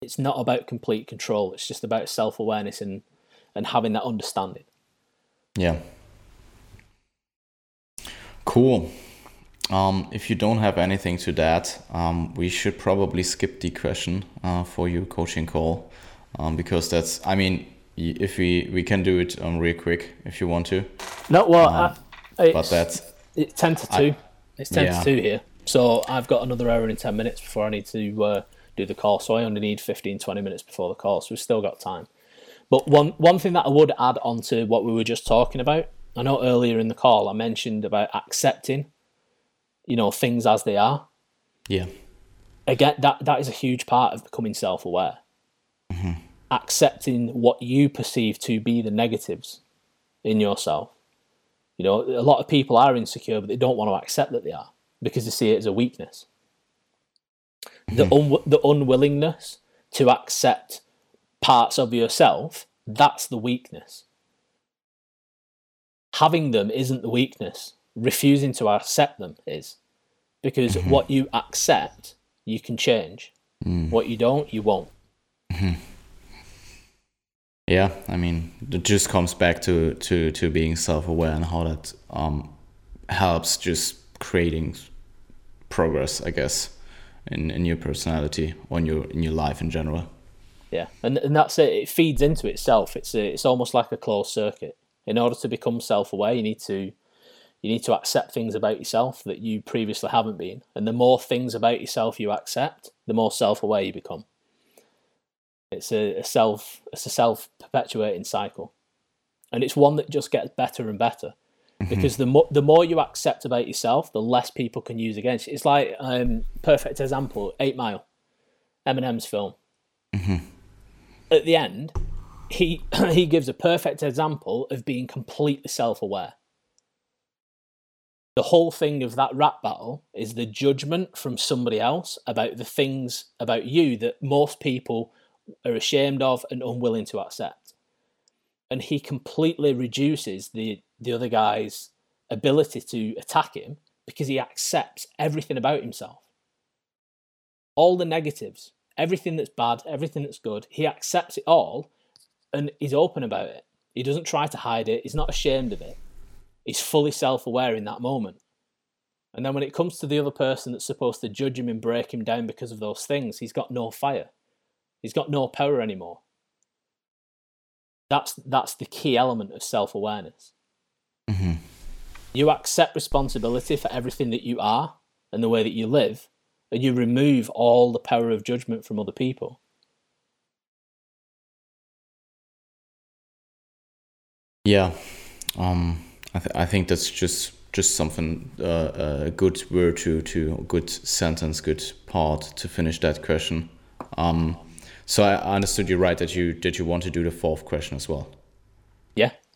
it's not about complete control. It's just about self awareness and and having that understanding. Yeah. Cool. Um, if you don't have anything to that, um, we should probably skip the question uh, for your coaching call um, because that's. I mean, if we we can do it um, real quick if you want to. No, well, um, I, but that's it's ten to two. I, it's ten yeah. to two here, so I've got another hour and ten minutes before I need to. Uh, do the call. So I only need 15, 20 minutes before the call. So we've still got time. But one, one thing that I would add on to what we were just talking about, I know earlier in the call I mentioned about accepting, you know, things as they are. Yeah. Again, that, that is a huge part of becoming self aware. Mm-hmm. Accepting what you perceive to be the negatives in yourself. You know, a lot of people are insecure, but they don't want to accept that they are because they see it as a weakness the hmm. un- the unwillingness to accept parts of yourself that's the weakness having them isn't the weakness refusing to accept them is because mm-hmm. what you accept you can change mm. what you don't you won't mm-hmm. yeah i mean it just comes back to to to being self-aware and how that um helps just creating progress i guess in, in your personality or in your in your life in general. Yeah, and and that's it. It feeds into itself. It's a, it's almost like a closed circuit. In order to become self-aware, you need to you need to accept things about yourself that you previously haven't been. And the more things about yourself you accept, the more self-aware you become. It's a, a self it's a self-perpetuating cycle, and it's one that just gets better and better. Because the more the more you accept about yourself, the less people can use against you. It's like um, perfect example, Eight Mile, Eminem's film. Mm-hmm. At the end, he <clears throat> he gives a perfect example of being completely self aware. The whole thing of that rap battle is the judgment from somebody else about the things about you that most people are ashamed of and unwilling to accept. And he completely reduces the the other guy's ability to attack him because he accepts everything about himself. All the negatives, everything that's bad, everything that's good, he accepts it all and he's open about it. He doesn't try to hide it, he's not ashamed of it. He's fully self aware in that moment. And then when it comes to the other person that's supposed to judge him and break him down because of those things, he's got no fire. He's got no power anymore. That's that's the key element of self awareness. Mm-hmm. You accept responsibility for everything that you are and the way that you live, and you remove all the power of judgment from other people. Yeah, um, I, th- I think that's just just something uh, a good word to to good sentence, good part to finish that question. Um, so I understood you right that you that you want to do the fourth question as well.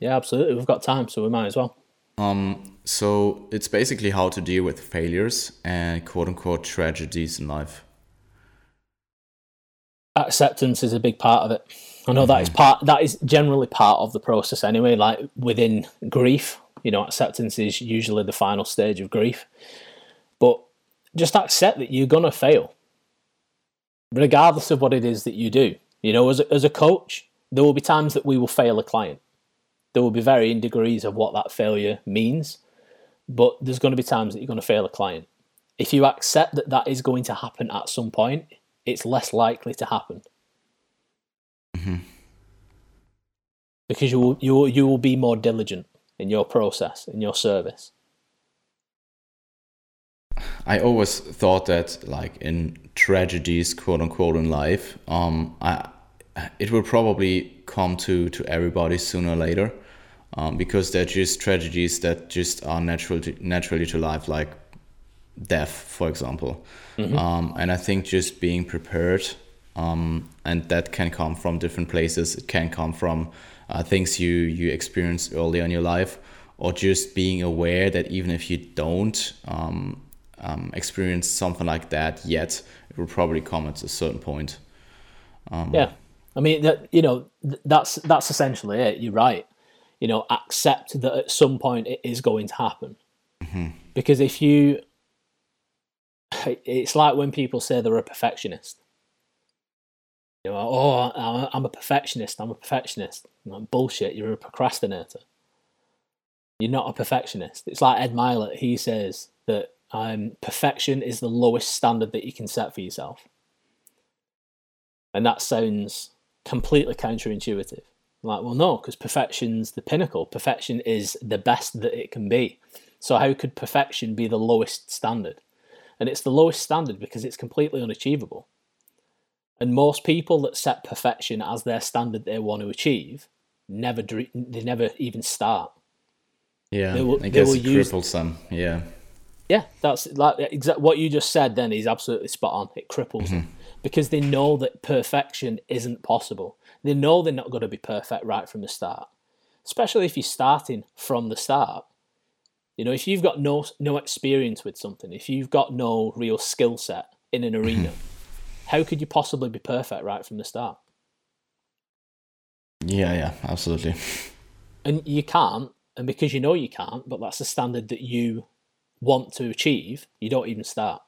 Yeah, absolutely. We've got time, so we might as well. Um, so it's basically how to deal with failures and quote unquote tragedies in life. Acceptance is a big part of it. I know mm-hmm. that is part that is generally part of the process anyway. Like within grief, you know, acceptance is usually the final stage of grief. But just accept that you're gonna fail regardless of what it is that you do. You know, as a, as a coach, there will be times that we will fail a client. There will be varying degrees of what that failure means, but there's going to be times that you're going to fail a client. If you accept that that is going to happen at some point, it's less likely to happen. Mm-hmm. Because you will, you, will, you will be more diligent in your process, in your service. I always thought that, like in tragedies, quote unquote, in life, um, I, it will probably come to to everybody sooner or later, um, because they're just tragedies that just are natural to, naturally to life, like death, for example. Mm-hmm. Um, and I think just being prepared, um, and that can come from different places. It can come from uh, things you you experience early in your life, or just being aware that even if you don't um, um, experienced something like that yet, it will probably come at a certain point. Um, yeah, I mean that you know that's that's essentially it. You're right. You know, accept that at some point it is going to happen. Mm-hmm. Because if you, it's like when people say they're a perfectionist. You know, oh, I'm a perfectionist. I'm a perfectionist. Like, bullshit. You're a procrastinator. You're not a perfectionist. It's like Ed Mylett. He says that um, perfection is the lowest standard that you can set for yourself. And that sounds completely counterintuitive. Like, well, no, because perfection's the pinnacle. Perfection is the best that it can be. So, how could perfection be the lowest standard? And it's the lowest standard because it's completely unachievable. And most people that set perfection as their standard they want to achieve never they never even start. Yeah, they will, I guess it cripples them. Yeah, yeah, that's like exact what you just said. Then is absolutely spot on. It cripples mm-hmm. them because they know that perfection isn't possible. They know they're not going to be perfect right from the start, especially if you're starting from the start. You know, if you've got no no experience with something, if you've got no real skill set in an arena, mm-hmm. how could you possibly be perfect right from the start? Yeah, yeah, absolutely. And you can't, and because you know you can't, but that's the standard that you want to achieve, you don't even start.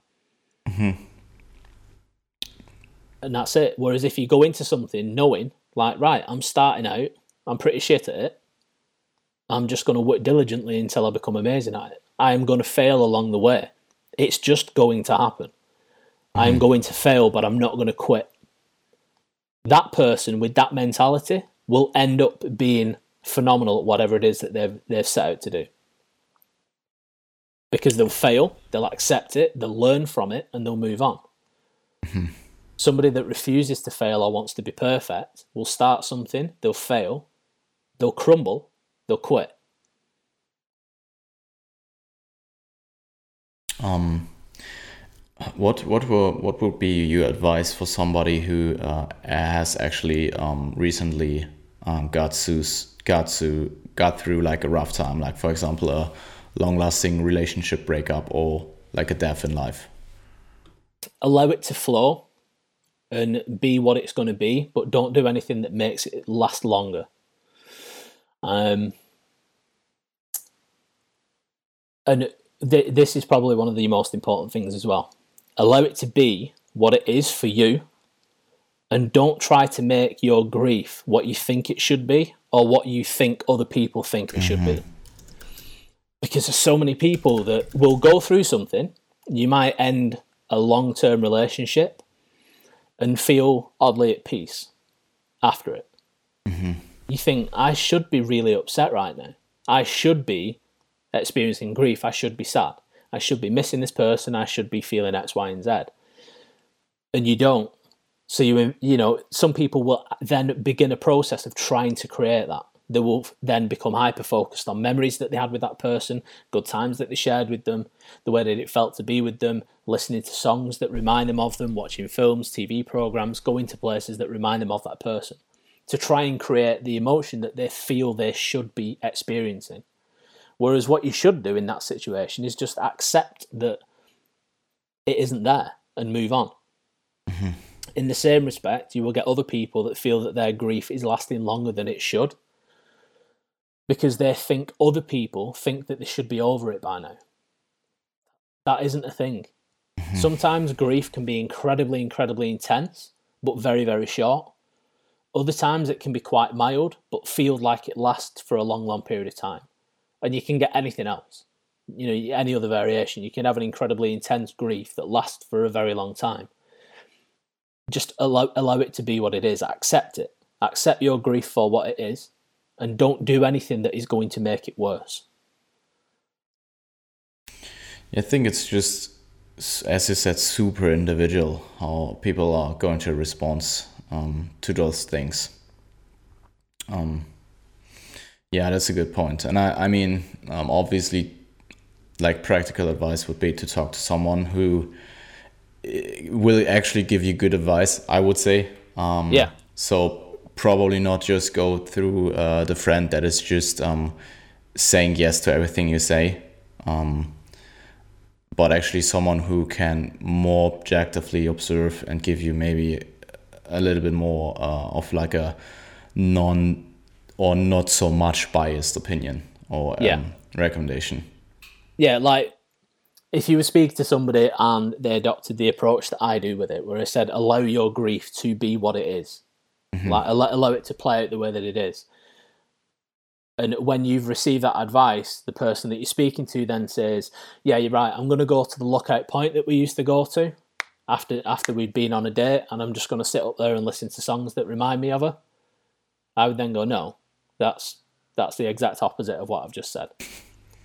Mm-hmm. And that's it. Whereas if you go into something knowing, like, right, I'm starting out, I'm pretty shit at it, I'm just going to work diligently until I become amazing at it. I am going to fail along the way. It's just going to happen. Mm-hmm. I am mm-hmm. going to fail, but I'm not going to quit. That person with that mentality will end up being phenomenal at whatever it is that they've they've set out to do because they'll fail, they'll accept it, they'll learn from it, and they'll move on. Somebody that refuses to fail or wants to be perfect will start something, they'll fail, they'll crumble, they'll quit. Um, what what will what would be your advice for somebody who uh, has actually um, recently um, got to got to got through like a rough time, like for example a long lasting relationship breakup or like a death in life? Allow it to flow and be what it's going to be, but don't do anything that makes it last longer. Um, and th- this is probably one of the most important things as well. Allow it to be what it is for you, and don't try to make your grief what you think it should be or what you think other people think it mm-hmm. should be. Mm-hmm because there's so many people that will go through something. You might end a long term relationship and feel oddly at peace after it. Mm-hmm. You think, I should be really upset right now. I should be experiencing grief. I should be sad. I should be missing this person. I should be feeling X, Y, and Z. And you don't. So you you know some people will then begin a process of trying to create that they will then become hyper focused on memories that they had with that person, good times that they shared with them, the way that it felt to be with them, listening to songs that remind them of them, watching films, TV programs, going to places that remind them of that person to try and create the emotion that they feel they should be experiencing. Whereas what you should do in that situation is just accept that it isn't there and move on. Mm-hmm. In the same respect, you will get other people that feel that their grief is lasting longer than it should because they think other people think that they should be over it by now. That isn't a thing. Mm-hmm. Sometimes grief can be incredibly, incredibly intense, but very, very short. Other times it can be quite mild, but feel like it lasts for a long, long period of time. And you can get anything else. You know, any other variation. You can have an incredibly intense grief that lasts for a very long time. Just allow, allow it to be what it is. Accept it. Accept your grief for what it is and don't do anything that is going to make it worse. I think it's just, as you said, super individual how people are going to respond um, to those things. Um, yeah, that's a good point. And I, I mean, um, obviously, like practical advice would be to talk to someone who eh, will actually give you good advice, I would say. Um, yeah. So probably not just go through uh, the friend that is just um, saying yes to everything you say, um, but actually someone who can more objectively observe and give you maybe a little bit more uh, of like a non or not so much biased opinion or um, yeah. recommendation. Yeah, like if you were speaking to somebody and they adopted the approach that I do with it, where I said, allow your grief to be what it is mm-hmm. like allow, allow it to play out the way that it is. And when you've received that advice, the person that you're speaking to then says, "Yeah, you're right. I'm going to go to the lookout point that we used to go to after after we'd been on a date, and I'm just going to sit up there and listen to songs that remind me of her." I would then go, "No, that's that's the exact opposite of what I've just said."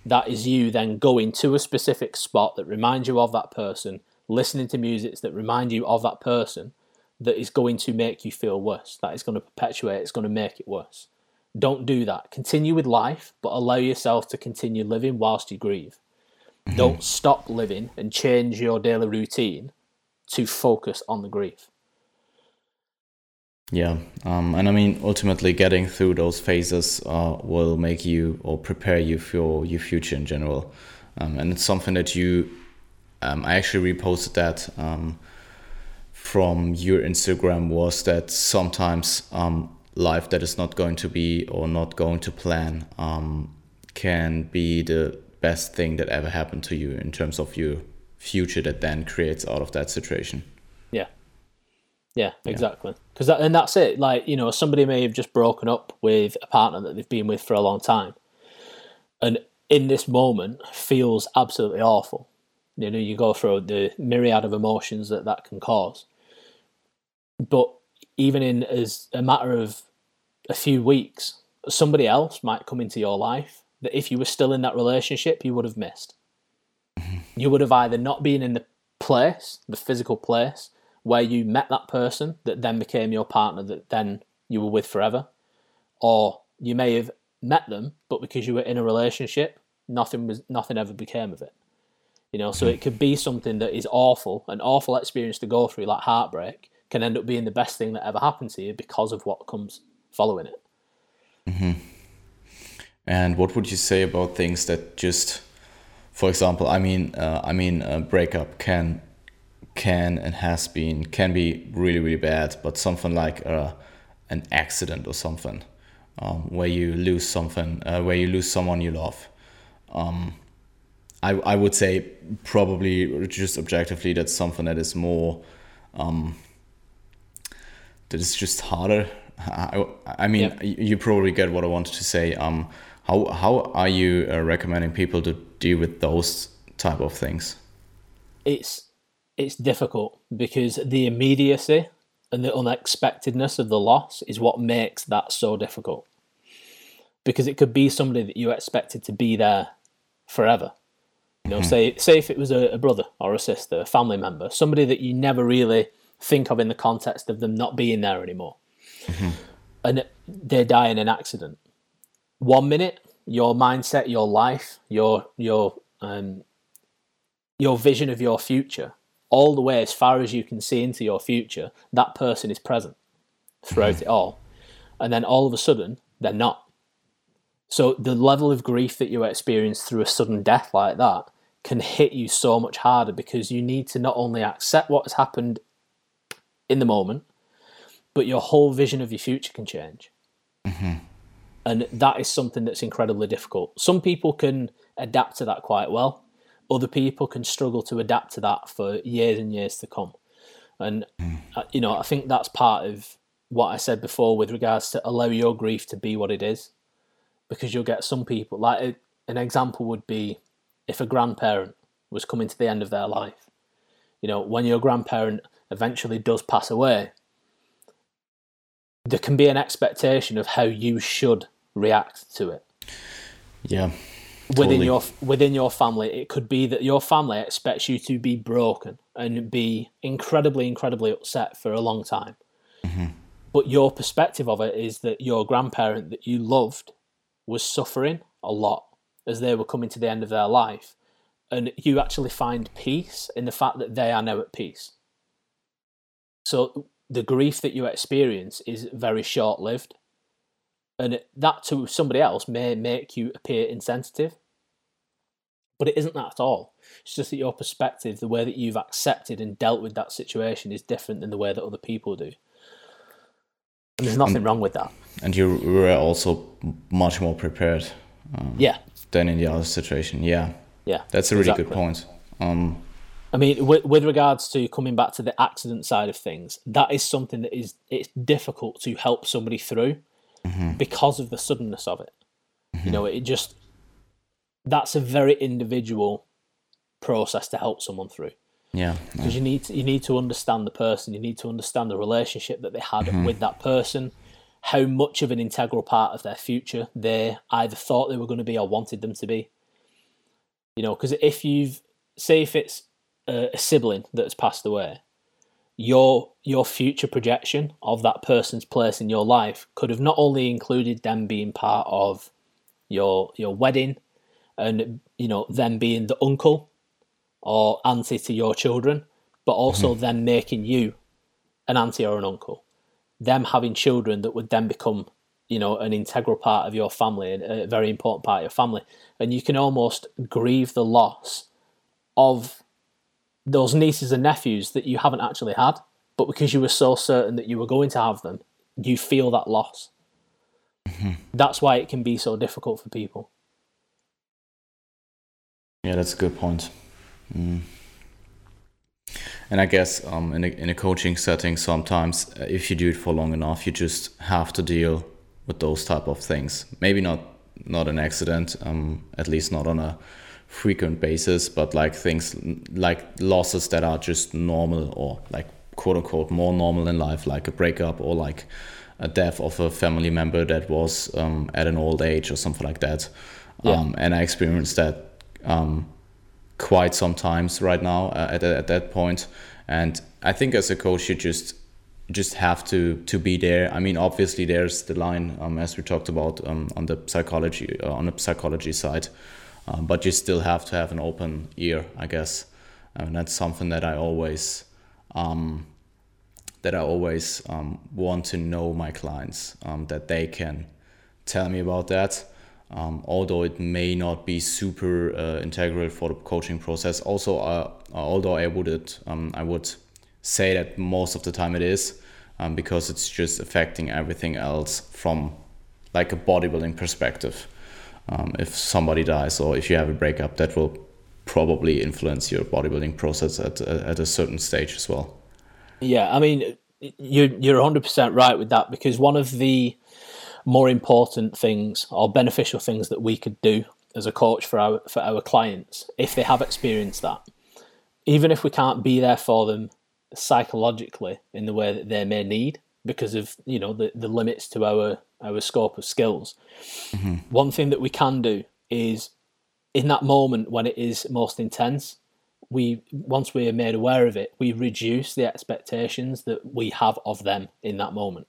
That is you then going to a specific spot that reminds you of that person, listening to music that remind you of that person, that is going to make you feel worse, that is going to perpetuate, it's going to make it worse. Don't do that. Continue with life, but allow yourself to continue living whilst you grieve. Mm-hmm. Don't stop living and change your daily routine to focus on the grief. Yeah, um, and I mean, ultimately, getting through those phases uh, will make you or prepare you for your future in general. Um, and it's something that you, um, I actually reposted that um, from your Instagram was that sometimes um, life that is not going to be or not going to plan um, can be the best thing that ever happened to you in terms of your future that then creates out of that situation. Yeah. Yeah, exactly. Because that, and that's it. Like you know, somebody may have just broken up with a partner that they've been with for a long time, and in this moment feels absolutely awful. You know, you go through the myriad of emotions that that can cause, but even in as a matter of a few weeks, somebody else might come into your life that if you were still in that relationship, you would have missed. Mm-hmm. You would have either not been in the place, the physical place, where you met that person that then became your partner that then you were with forever, or you may have met them, but because you were in a relationship, nothing was nothing ever became of it. You know, so hmm. it could be something that is awful, an awful experience to go through, like heartbreak, can end up being the best thing that ever happened to you because of what comes following it. Mm-hmm. And what would you say about things that just, for example, I mean, uh, I mean, a breakup can can and has been can be really really bad, but something like uh, an accident or something, um, where you lose something, uh, where you lose someone you love. Um, I I would say probably just objectively that's something that is more. Um, that is just harder. I, I mean, yep. you probably get what I wanted to say. Um, how how are you uh, recommending people to deal with those type of things? It's it's difficult because the immediacy and the unexpectedness of the loss is what makes that so difficult. Because it could be somebody that you expected to be there forever. You know, mm-hmm. say say if it was a, a brother or a sister, a family member, somebody that you never really think of in the context of them not being there anymore. Mm-hmm. And they die in an accident. one minute your mindset, your life, your your um, your vision of your future, all the way as far as you can see into your future, that person is present throughout mm-hmm. it all, and then all of a sudden they're not. So the level of grief that you experience through a sudden death like that can hit you so much harder because you need to not only accept what has happened in the moment, but your whole vision of your future can change. Mm-hmm. And that is something that's incredibly difficult. Some people can adapt to that quite well, other people can struggle to adapt to that for years and years to come. And, mm. you know, I think that's part of what I said before with regards to allow your grief to be what it is. Because you'll get some people, like an example would be if a grandparent was coming to the end of their life. You know, when your grandparent eventually does pass away, there can be an expectation of how you should react to it. Yeah. Within your within your family, it could be that your family expects you to be broken and be incredibly, incredibly upset for a long time. Mm-hmm. But your perspective of it is that your grandparent that you loved was suffering a lot as they were coming to the end of their life. And you actually find peace in the fact that they are now at peace. So the grief that you experience is very short lived. And that to somebody else may make you appear insensitive. But it isn't that at all. It's just that your perspective, the way that you've accepted and dealt with that situation, is different than the way that other people do. And there's nothing and, wrong with that. And you were also much more prepared. Um, yeah. Than in the other situation. Yeah. Yeah. That's a really exactly. good point. Um, I mean, with, with, regards to coming back to the accident side of things, that is something that is it's difficult to help somebody through mm-hmm. because of the suddenness of it. Mm-hmm. You know, it just that's a very individual process to help someone through. Yeah, because yeah. you need to, you need to understand the person, you need to understand the relationship that they had mm-hmm. with that person, how much of an integral part of their future they either thought they were going to be or wanted them to be. You know, because if you've say if it's a, a sibling that has passed away, your your future projection of that person's place in your life could have not only included them being part of your your wedding and you know them being the uncle or auntie to your children but also mm-hmm. them making you an auntie or an uncle them having children that would then become you know an integral part of your family and a very important part of your family and you can almost grieve the loss of those nieces and nephews that you haven't actually had, but because you were so certain that you were going to have them, you feel that loss. Mm-hmm. That's why it can be so difficult for people. Yeah, that's a good point. Mm. And I guess um, in, a, in a coaching setting, sometimes uh, if you do it for long enough, you just have to deal with those type of things. Maybe not not an accident, um, at least not on a frequent basis, but like things like losses that are just normal or like quote unquote more normal in life, like a breakup or like a death of a family member that was um, at an old age or something like that. Yeah. Um, and I experienced that um, quite sometimes right now uh, at, at that point. And I think as a coach, you just just have to to be there. I mean, obviously, there's the line um, as we talked about um, on the psychology uh, on the psychology side um, but you still have to have an open ear, I guess, and that's something that I always um, that I always um, want to know my clients um, that they can tell me about that. Um, although it may not be super uh, integral for the coaching process, also uh, although I would um, I would say that most of the time it is because it's just affecting everything else from like a bodybuilding perspective um, if somebody dies or if you have a breakup, that will probably influence your bodybuilding process at at a certain stage as well. Yeah, I mean, you're you're 100 percent right with that because one of the more important things or beneficial things that we could do as a coach for our for our clients if they have experienced that, even if we can't be there for them psychologically in the way that they may need because of you know the, the limits to our our scope of skills. Mm-hmm. One thing that we can do is in that moment when it is most intense, we once we are made aware of it, we reduce the expectations that we have of them in that moment.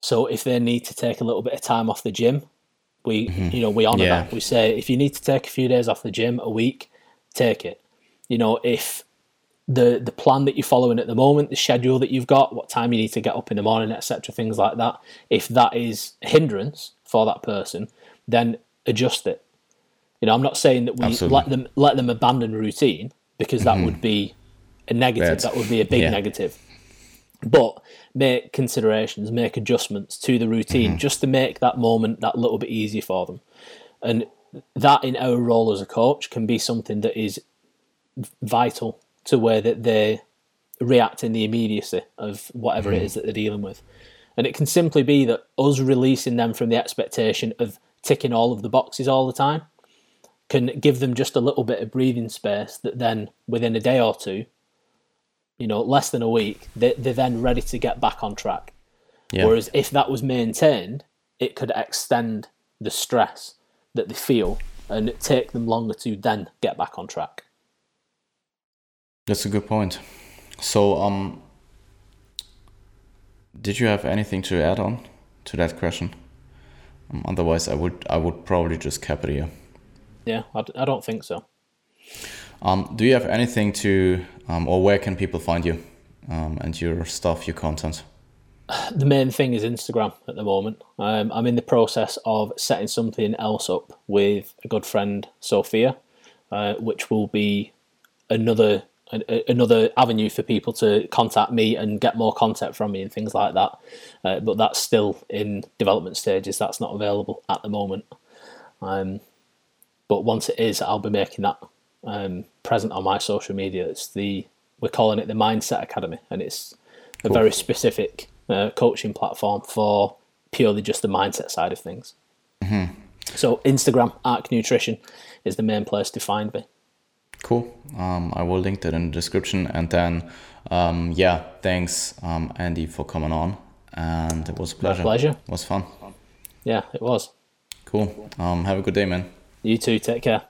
So if they need to take a little bit of time off the gym We mm-hmm. you know we honor yeah. that. We say if you need to take a few days off the gym a week, take it. You know if the the plan that you're following at the moment, the schedule that you've got, what time you need to get up in the morning, etc., things like that. If that is a hindrance for that person, then adjust it. You know, I'm not saying that we Absolutely. let them let them abandon routine because that mm-hmm. would be a negative. That would be a big yeah. negative. But make considerations, make adjustments to the routine mm-hmm. just to make that moment that little bit easier for them. And that in our role as a coach can be something that is vital to where that they react in the immediacy of whatever mm. it is that they're dealing with. And it can simply be that us releasing them from the expectation of ticking all of the boxes all the time can give them just a little bit of breathing space that then within a day or two, you know, less than a week, they, they're then ready to get back on track. Yeah. Whereas if that was maintained, it could extend the stress that they feel and take them longer to then get back on track. That's a good point. So, um, did you have anything to add on to that question? Um, otherwise, I would I would probably just cap it here. Yeah, I, I don't think so. Um, do you have anything to, um, or where can people find you um, and your stuff, your content? <sighs> The main thing is Instagram at the moment. Um, I'm in the process of setting something else up with a good friend, Sophia, uh, which will be another another avenue for people to contact me and get more content from me and things like that. Uh, but that's still in development stages. That's not available at the moment. Um, but once it is, I'll be making that um, present on my social media. It's the we're calling it the Mindset Academy, and it's a cool. very specific uh, coaching platform for purely just the mindset side of things. Mm-hmm. So Instagram, Arc Nutrition, is the main place to find me. Cool. Um, I will link that in the description. And then, um, yeah, thanks, um, Andy, for coming on. And it was a pleasure. My pleasure. It was fun. Yeah, it was. Cool. Um, have a good day, man. You too. Take care.